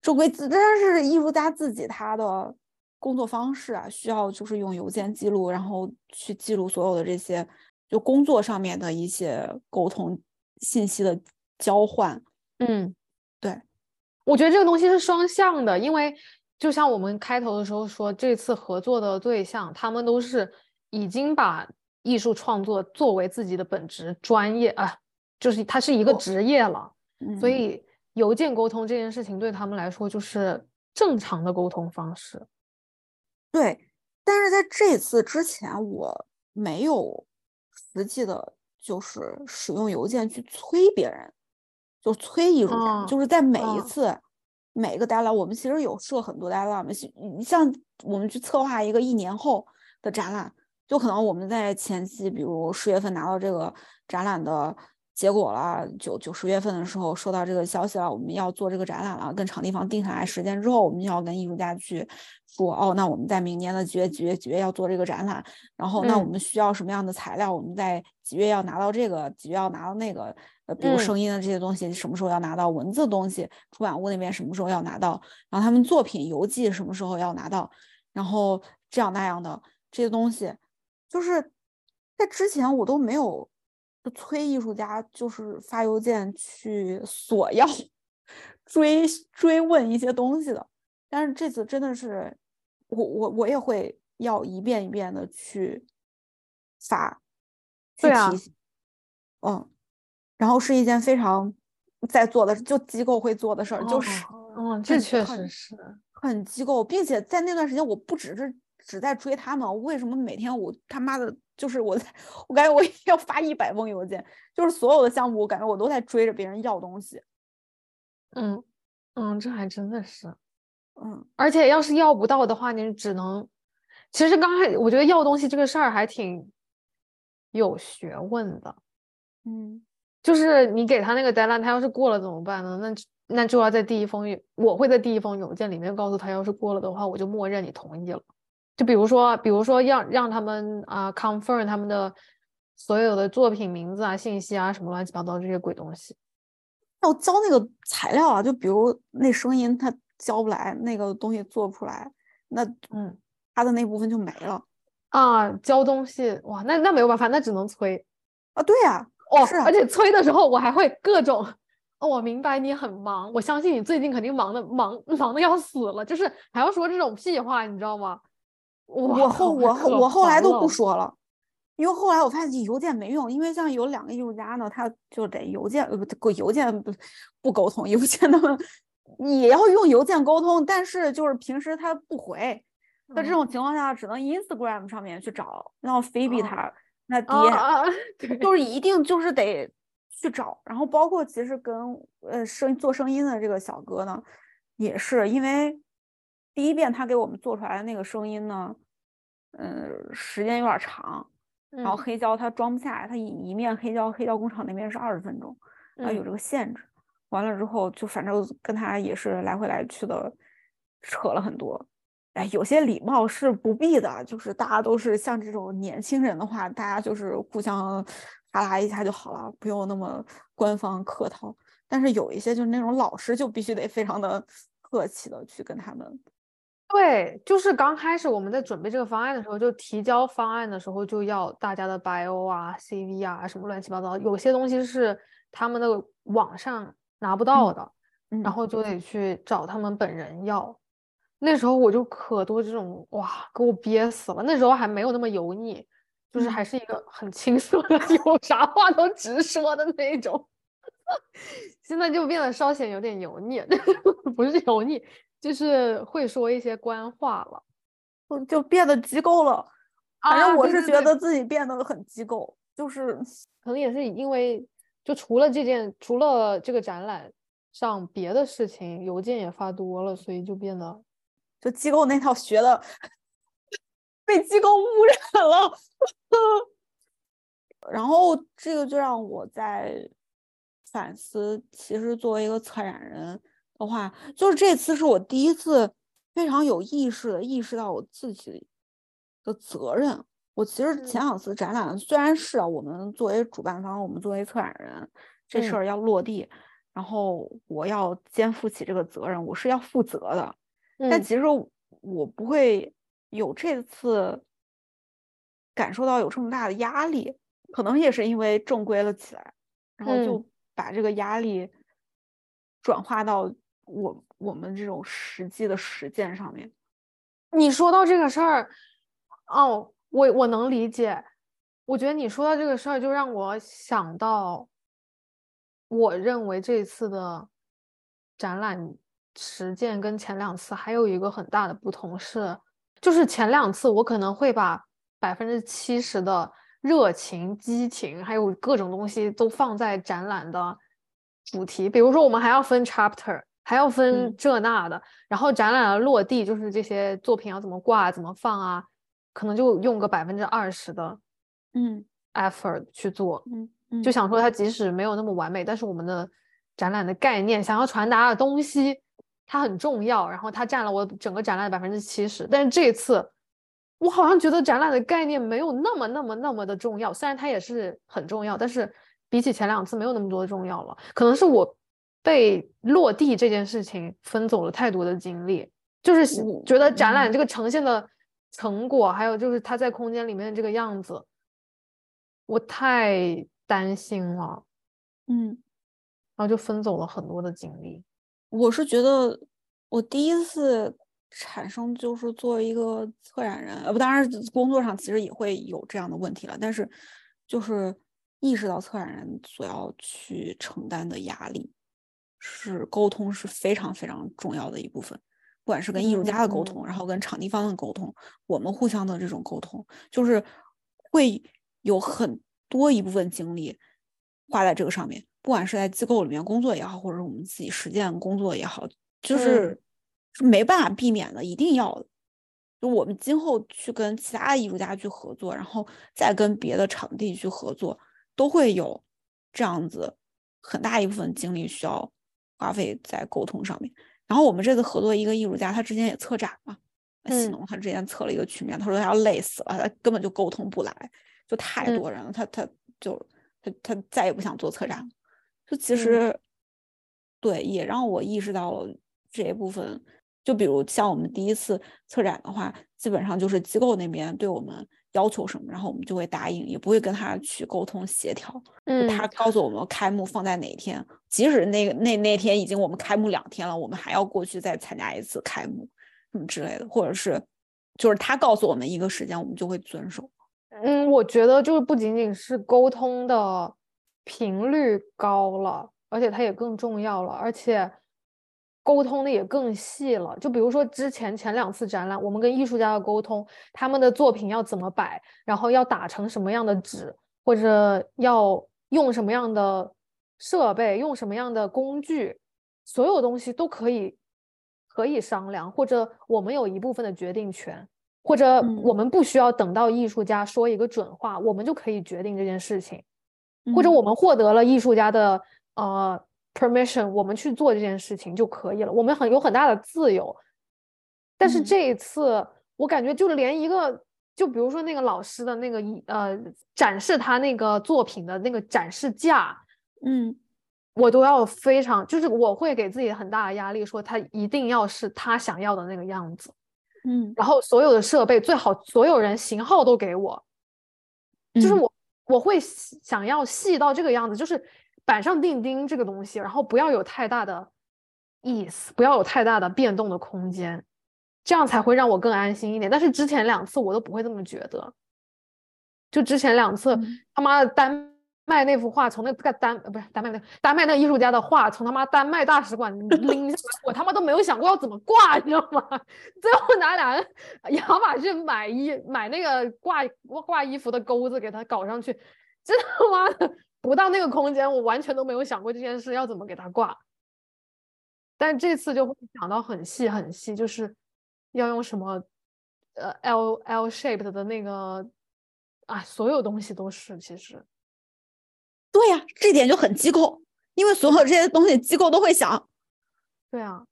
正规。但是艺术家自己他的工作方式啊，需要就是用邮件记录，然后去记录所有的这些就工作上面的一些沟通信息的交换。嗯，对。我觉得这个东西是双向的，因为就像我们开头的时候说，这次合作的对象，他们都是已经把艺术创作作为自己的本职专业啊，就是它是一个职业了，所以邮件沟通这件事情对他们来说就是正常的沟通方式。对，但是在这次之前，我没有实际的，就是使用邮件去催别人。就催艺术家，就是在每一次每个 deadline，我们其实有设很多 deadline。像我们去策划一个一年后的展览，就可能我们在前期，比如十月份拿到这个展览的结果了，九九十月份的时候收到这个消息了，我们要做这个展览了，跟场地方定下来时间之后，我们就要跟艺术家去说，哦，那我们在明年的几月几月几月要做这个展览，然后那我们需要什么样的材料？我们在几月要拿到这个，几月要拿到那个。呃，比如声音的这些东西什么时候要拿到？文字的东西，出版物那边什么时候要拿到？然后他们作品邮寄什么时候要拿到？然后这样那样的这些东西，就是在之前我都没有催艺术家，就是发邮件去索要、[LAUGHS] 追追问一些东西的。但是这次真的是，我我我也会要一遍一遍的去发，去提醒，嗯。然后是一件非常在做的，就机构会做的事儿，就是，嗯，这确实是很机构，并且在那段时间，我不只是只在追他们，为什么每天我他妈的，就是我在，我感觉我要发一百封邮件，就是所有的项目，我感觉我都在追着别人要东西。嗯嗯，这还真的是，嗯，而且要是要不到的话，你只能，其实刚开我觉得要东西这个事儿还挺有学问的，嗯。就是你给他那个 deadline，他要是过了怎么办呢？那那就要在第一封，我会在第一封邮件里面告诉他，要是过了的话，我就默认你同意了。就比如说，比如说让让他们啊 confirm 他们的所有的作品名字啊、信息啊什么乱七八糟这些鬼东西。要交那个材料啊，就比如那声音他交不来，那个东西做不出来，那嗯，他的那部分就没了啊。交东西哇，那那没有办法，那只能催啊。对呀。哦，而且催的时候我还会各种，我明白你很忙，我相信你最近肯定忙的忙忙的要死了，就是还要说这种屁话，你知道吗？我后我后我后来都不说了，因为后来我发现邮件没用，因为像有两个艺术家呢，他就得邮件呃不邮件不不沟通，邮件他们也要用邮件沟通，但是就是平时他不回，在这种情况下只能 Instagram 上面去找，然后菲比他。那爹，就是一定就是得去找，然后包括其实跟呃声做声音的这个小哥呢，也是因为第一遍他给我们做出来的那个声音呢，嗯，时间有点长，然后黑胶它装不下来，他一一面黑胶黑胶工厂那边是二十分钟，啊有这个限制，完了之后就反正跟他也是来回来去的扯了很多。哎，有些礼貌是不必的，就是大家都是像这种年轻人的话，大家就是互相哈拉一下就好了，不用那么官方客套。但是有一些就是那种老师，就必须得非常的客气的去跟他们。对，就是刚开始我们在准备这个方案的时候，就提交方案的时候就要大家的 bio 啊、CV 啊什么乱七八糟，有些东西是他们的网上拿不到的，嗯然后就得去找他们本人要。那时候我就可多这种哇，给我憋死了。那时候还没有那么油腻，就是嗯还是一个很轻松的，[LAUGHS] 有啥话都直说的那种。[LAUGHS] 现在就变得稍显有点油腻，[LAUGHS] 不是油腻，就是会说一些官话了。我就变得机构了。反正啊我是觉得自己变得很机构，就是可能也是因为，就除了这件，除了这个展览上别的事情，邮件也发多了，所以就变得就机构那套学的被机构污染了。[LAUGHS] 然后这个就让我在反思，其实作为一个策展人的话，就是这次是我第一次非常有意识的意识到我自己的责任。我其实前嗯两次展览虽然是啊，我们作为主办方，我们作为策展人，这事嗯儿要落地，然后我要肩负起这个责任，我是要负责的。但嗯其实我不会有这次感受到有这么大的压力，可能也是因为正规了起来，然后嗯就把这个压力转化到我我们这种实际的实践上面。你说到这个事儿，哦，我我能理解。我觉得你说到这个事儿，就让我想到，我认为这次的展览实践跟前两次还有一个很大的不同是，就是前两次我可能会把百分之七十的热情、激情，还有各种东西都放在展览的主题，比如说我们还要分 chapter，还要分嗯这那的，然后展览的落地就是这些作品要怎么挂、怎么放啊，可能就用个百分之二十的嗯 effort 去做，嗯嗯就想说它即使没有那么完美，但是我们的展览的概念想要传达的东西，它很重要，然后它占了我整个展览的百分之七十。但是这一次，我好像觉得展览的概念没有那么那么那么的重要，虽然它也是很重要，但是比起前两次没有那么多的重要了。可能是我被落地这件事情分走了太多的精力，就是觉得展览嗯。这个呈现的成果，还有就是它在空间里面的这个样子，我太担心了，嗯，然后就分走了很多的精力。我是觉得我第一次产生就是作为一个策展人，呃不，当然工作上其实也会有这样的问题了，但是就是意识到策展人所要去承担的压力，是沟通是非常非常重要的一部分，不管是跟艺术家的沟通，然后跟场地方的沟通，我们互相的这种沟通，就是会有很多一部分精力花在这个上面，不管是在机构里面工作也好，或者是我们自己实践工作也好，就是是没办法避免的，一定要的。就我们今后去跟其他艺术家去合作，然后再跟别的场地去合作，都会有这样子很大一部分精力需要花费在沟通上面。然后我们这次合作一个艺术家，他之前也策展嘛，喜嗯农他之前策了一个曲面，他说他要累死了，他根本就沟通不来，就太嗯多人了，他他就他他再也不想做策展了。就其嗯实，对，也让我意识到了这一部分。就比如像我们第一次策展的话，基本上就是机构那边对我们要求什么，然后我们就会答应，也不会跟他去沟通协调。嗯他告诉我们开幕放在哪天，即使那个那那天已经我们开幕两天了，我们还要过去再参加一次开幕，什么之类的，或者是就是他告诉我们一个时间，我们就会遵守。嗯，我觉得就是不仅仅是沟通的频率高了，而且它也更重要了，而且沟通的也更细了。就比如说之前前两次展览，我们跟艺术家的沟通，他们的作品要怎么摆，然后要打成什么样的纸，或者要用什么样的设备，用什么样的工具，所有东西都可以可以商量，或者我们有一部分的决定权。或者我嗯们不需要等到艺术家说一个准话，我们就可以决定这件事情，或者嗯我们获得了艺术家的呃 permission，我们去做这件事情就可以了。我们很有很大的自由。但是嗯这一次，我感觉就连一个，就比如说那个老师的那个一呃展示他那个作品的那个展示架，嗯我都要非常，就是我会给自己很大的压力，说他一定要是他想要的那个样子。嗯，然后所有的设备最好所有人型号都给我，就是嗯我我会想要细到这个样子，就是板上钉钉这个东西，然后不要有太大的意思，不要有太大的变动的空间，这样才会让我更安心一点。但是之前两次我都不会这么觉得，就之前两次他妈的丹。卖那幅画从那个丹呃不是丹麦那丹麦那艺术家的画从他妈丹麦大使馆拎下来，我他妈都没有想过要怎么挂，你知道吗？[LAUGHS] 最后拿俩亚马逊买衣买那个挂挂衣服的钩子给他搞上去，真他妈的不到那个空间，我完全都没有想过这件事要怎么给它挂。但这次就会想到很细很细，就是要用什么呃 L L shaped 的那个啊，所有东西都是其实。对呀，这点就很机构，因为所有这些东西机构都会想。对啊，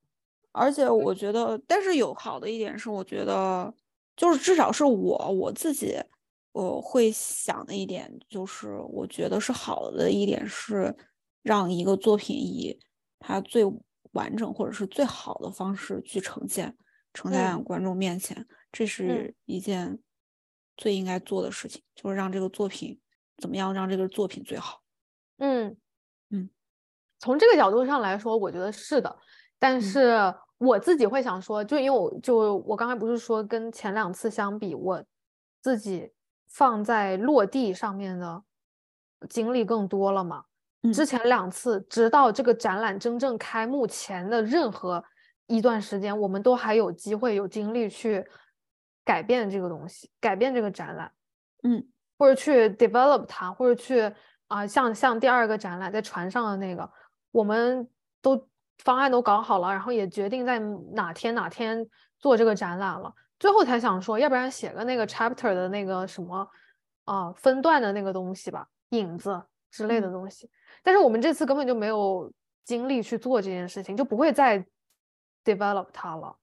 而且我觉得，但是有好的一点是，我觉得就是至少是我我自己我会想的一点，就是我觉得是好的一点是让一个作品以它最完整或者是最好的方式去呈现，呈现在观众面前，这是一件最应该做的事情，就是让这个作品怎么样让这个作品最好。嗯嗯，从这个角度上来说，我觉得是的。但是我自己会想说，就因为我就我刚才不是说跟前两次相比，我自己放在落地上面的经历更多了嘛？之前两次，直到这个展览真正开幕前的任何一段时间，我们都还有机会有精力去改变这个东西，改变这个展览，嗯，或者去 develop 它，或者去。啊，像像第二个展览在船上的那个，我们都方案都搞好了，然后也决定在哪天哪天做这个展览了。最后才想说，要不然写个那个 chapter 的那个什么啊分段的那个东西吧，影子之类的东西。但是我们这次根本就没有精力去做这件事情，就不会再 develop 它了。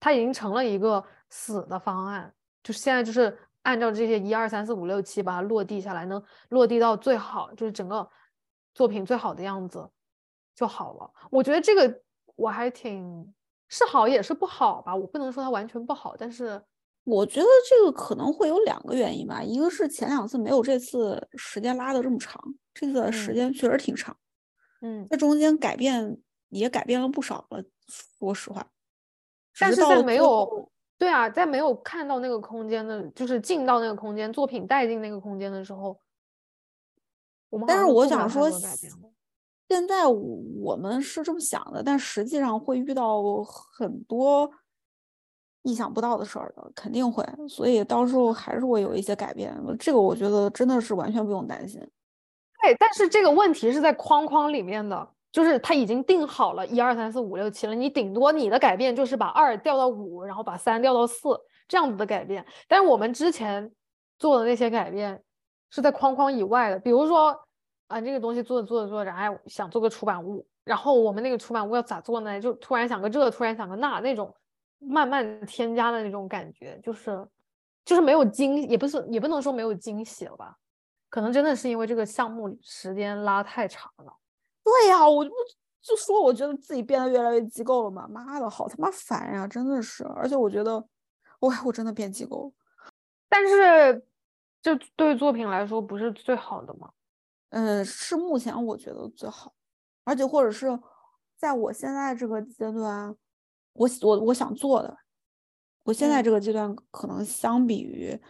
它已经成了一个死的方案，就是现在就是。按照这些一二三四五六七把它落地下来，能落地到最好，就是整个作品最好的样子就好了。我觉得这个我还挺是好也是不好吧，我不能说它完全不好，但是我觉得这个可能会有两个原因吧，一个是前两次没有这次时间拉的这么长，这次时间确实挺长，嗯，在中间改变也改变了不少了，说实话，但是在没有。对啊，在没有看到那个空间的，就是进到那个空间，作品带进那个空间的时候，我们但是我想说，现在我们是这么想的，但实际上会遇到很多意想不到的事儿的，肯定会，所以到时候还是会有一些改变。这个我觉得真的是完全不用担心。对，但是这个问题是在框框里面的。就是它已经定好了一二三四五六七了，你顶多你的改变就是把二调到五，然后把三调到四这样子的改变。但是我们之前做的那些改变是在框框以外的，比如说啊，这个东西做着做着做着，哎，想做个出版物，然后我们那个出版物要咋做呢？就突然想个这，突然想个那，那种慢慢添加的那种感觉，就是就是没有惊，也不是也不能说没有惊喜了吧？可能真的是因为这个项目时间拉太长了。对呀，我就就说，我觉得自己变得越来越机构了嘛。妈的，好他妈烦呀，真的是。而且我觉得，哇，我真的变机构了。但是，这对作品来说不是最好的吗？嗯，是目前我觉得最好。而且，或者是在我现在这个阶段，我我我想做的，我现在这个阶段可能相比于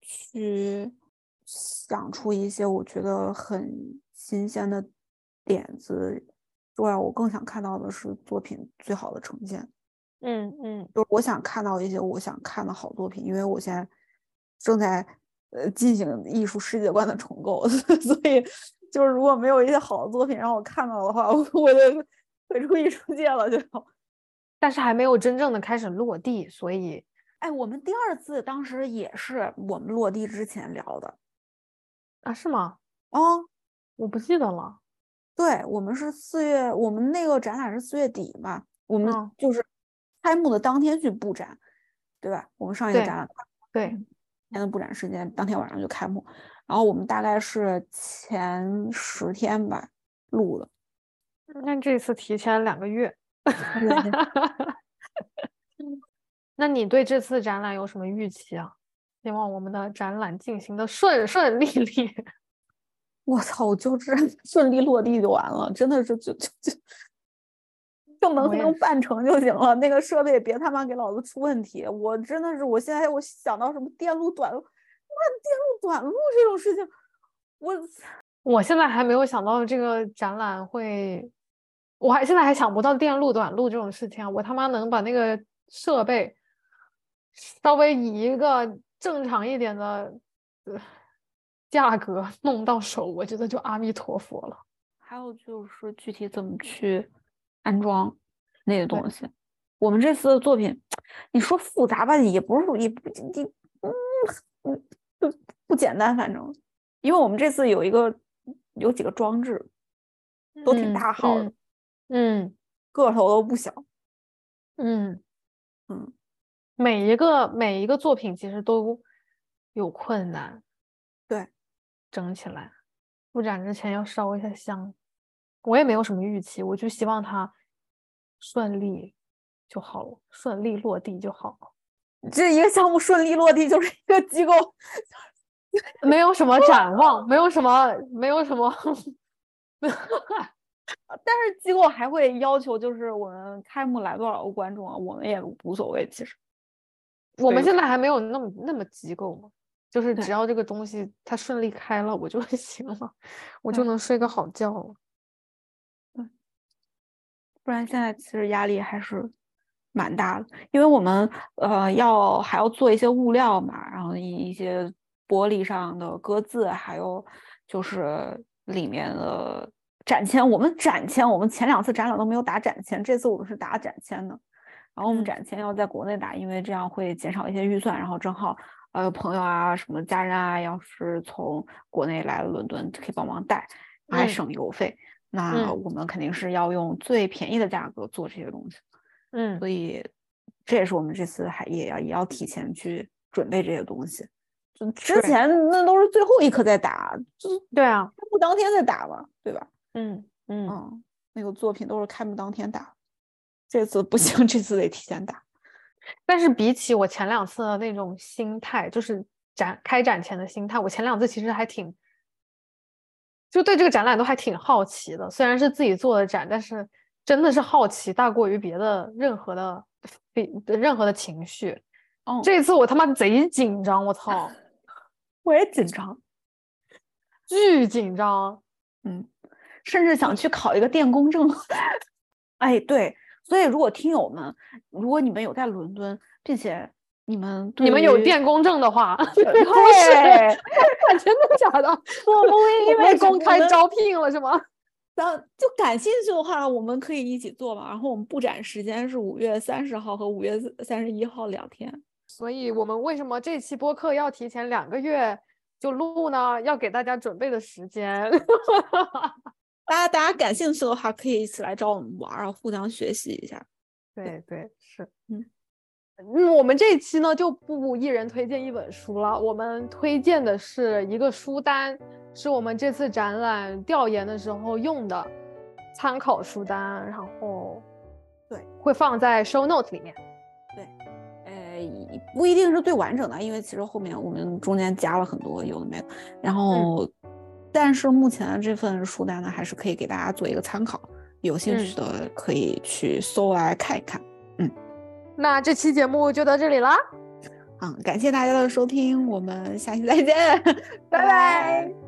去想出一些我觉得很新鲜的。点子重要，我更想看到的是作品最好的呈现。嗯嗯，就我想看到一些我想看的好作品，因为我现在正在呃进行艺术世界观的重构，[LAUGHS] 所以就是如果没有一些好的作品让我看到的话，[LAUGHS] 我我就退出艺术界了。就，[LAUGHS] 但是还没有真正的开始落地，所以，哎，我们第二次当时也是我们落地之前聊的啊？是吗？哦，我不记得了。对我们是四月，我们那个展览是四月底嘛，我们就是开幕的当天去布展，对吧？我们上一个展览，对，天的布展时间当天晚上就开幕，然后我们大概是前十天吧录的，那这次提前两个月，[LAUGHS] 那你对这次展览有什么预期啊？希望我们的展览进行的顺顺利利。[LAUGHS] 我操，我就是 [LAUGHS] 顺利落地就完了，真的是就就就就能能办成就行了。那个设备别他妈给老子出问题。我真的是，我现在我想到什么电路短路，妈电路短路这种事情，我我现在还没有想到这个展览会，我还现在还想不到电路短路这种事情啊。我他妈能把那个设备稍微以一个正常一点的。价格弄到手，我觉得就阿弥陀佛了。还有就是具体怎么去安装那些东西。我们这次的作品，你说复杂吧，也不是也不你嗯嗯不不简单，反正因为我们这次有一个有几个装置都挺大号的，嗯，个头都不小，嗯嗯，每一个每一个作品其实都有困难。对整起来，布展之前要烧一下香。我也没有什么预期，我就希望它顺利就好了，顺利落地就好了。[LAUGHS] 这一个项目顺利落地，就是一个机构 [LAUGHS] 没有什么展望，没有什么，[LAUGHS] 没有什么。但是机构还会要求，就是我们开幕来多少个观众啊？我们也无所谓，其实我们现在还没有那么那么机构嘛。就是只要这个东西它顺利开了，我就行了，我就能睡个好觉了。对，不然现在其实压力还是蛮大的，因为我们呃要还要做一些物料嘛，然后一一些玻璃上的搁字，还有就是里面的展签。我们展签，我们前两次展览都没有打展签，这次我们是打展签的。然后我们展签要在国内打，因为这样会减少一些预算，然后正好。呃，朋友啊，什么家人啊，要是从国内来伦敦，可以帮忙带，还省邮费。那我们肯定是要用最便宜的价格做这些东西。嗯，所以这也是我们这次还也要也要提前去准备这些东西。就之前那都是最后一刻在打，就对啊，开幕当天在打嘛，对吧？嗯嗯嗯，那个作品都是开幕当天打，这次不行，这次得提前打。但是比起我前两次的那种心态，就是展开展前的心态，我前两次其实还挺，就对这个展览都还挺好奇的。虽然是自己做的展，但是真的是好奇大过于别的任何的比任何的情绪。哦，这次我他妈贼紧张，我操！[LAUGHS] 我也紧张，巨紧张，嗯，甚至想去考一个电工证。[LAUGHS] 哎，对。所以，如果听友们，如果你们有在伦敦，并且你们你们有电工证的话，[LAUGHS] 对 [LAUGHS] [LAUGHS] 真的假的？我们因为公开招聘了是吗？然后就感兴趣的话，我们可以一起做嘛。然后我们布展时间是五月三十号和五月三十一号两天。所以我们为什么这期播客要提前两个月就录呢？要给大家准备的时间。大家大家感兴趣的话，可以一起来找我们玩儿，互相学习一下。对对是，嗯嗯，我们这一期呢就不一人推荐一本书了，我们推荐的是一个书单，是我们这次展览调研的时候用的参考书单，然后对会放在 show note 里面。对，呃，不一定是最完整的，因为其实后面我们中间加了很多有的没的，然后。但是目前的这份书单呢，还是可以给大家做一个参考，有兴趣的可以去搜来看一看。嗯，那这期节目就到这里啦，嗯，感谢大家的收听，我们下期再见，[LAUGHS] 拜拜。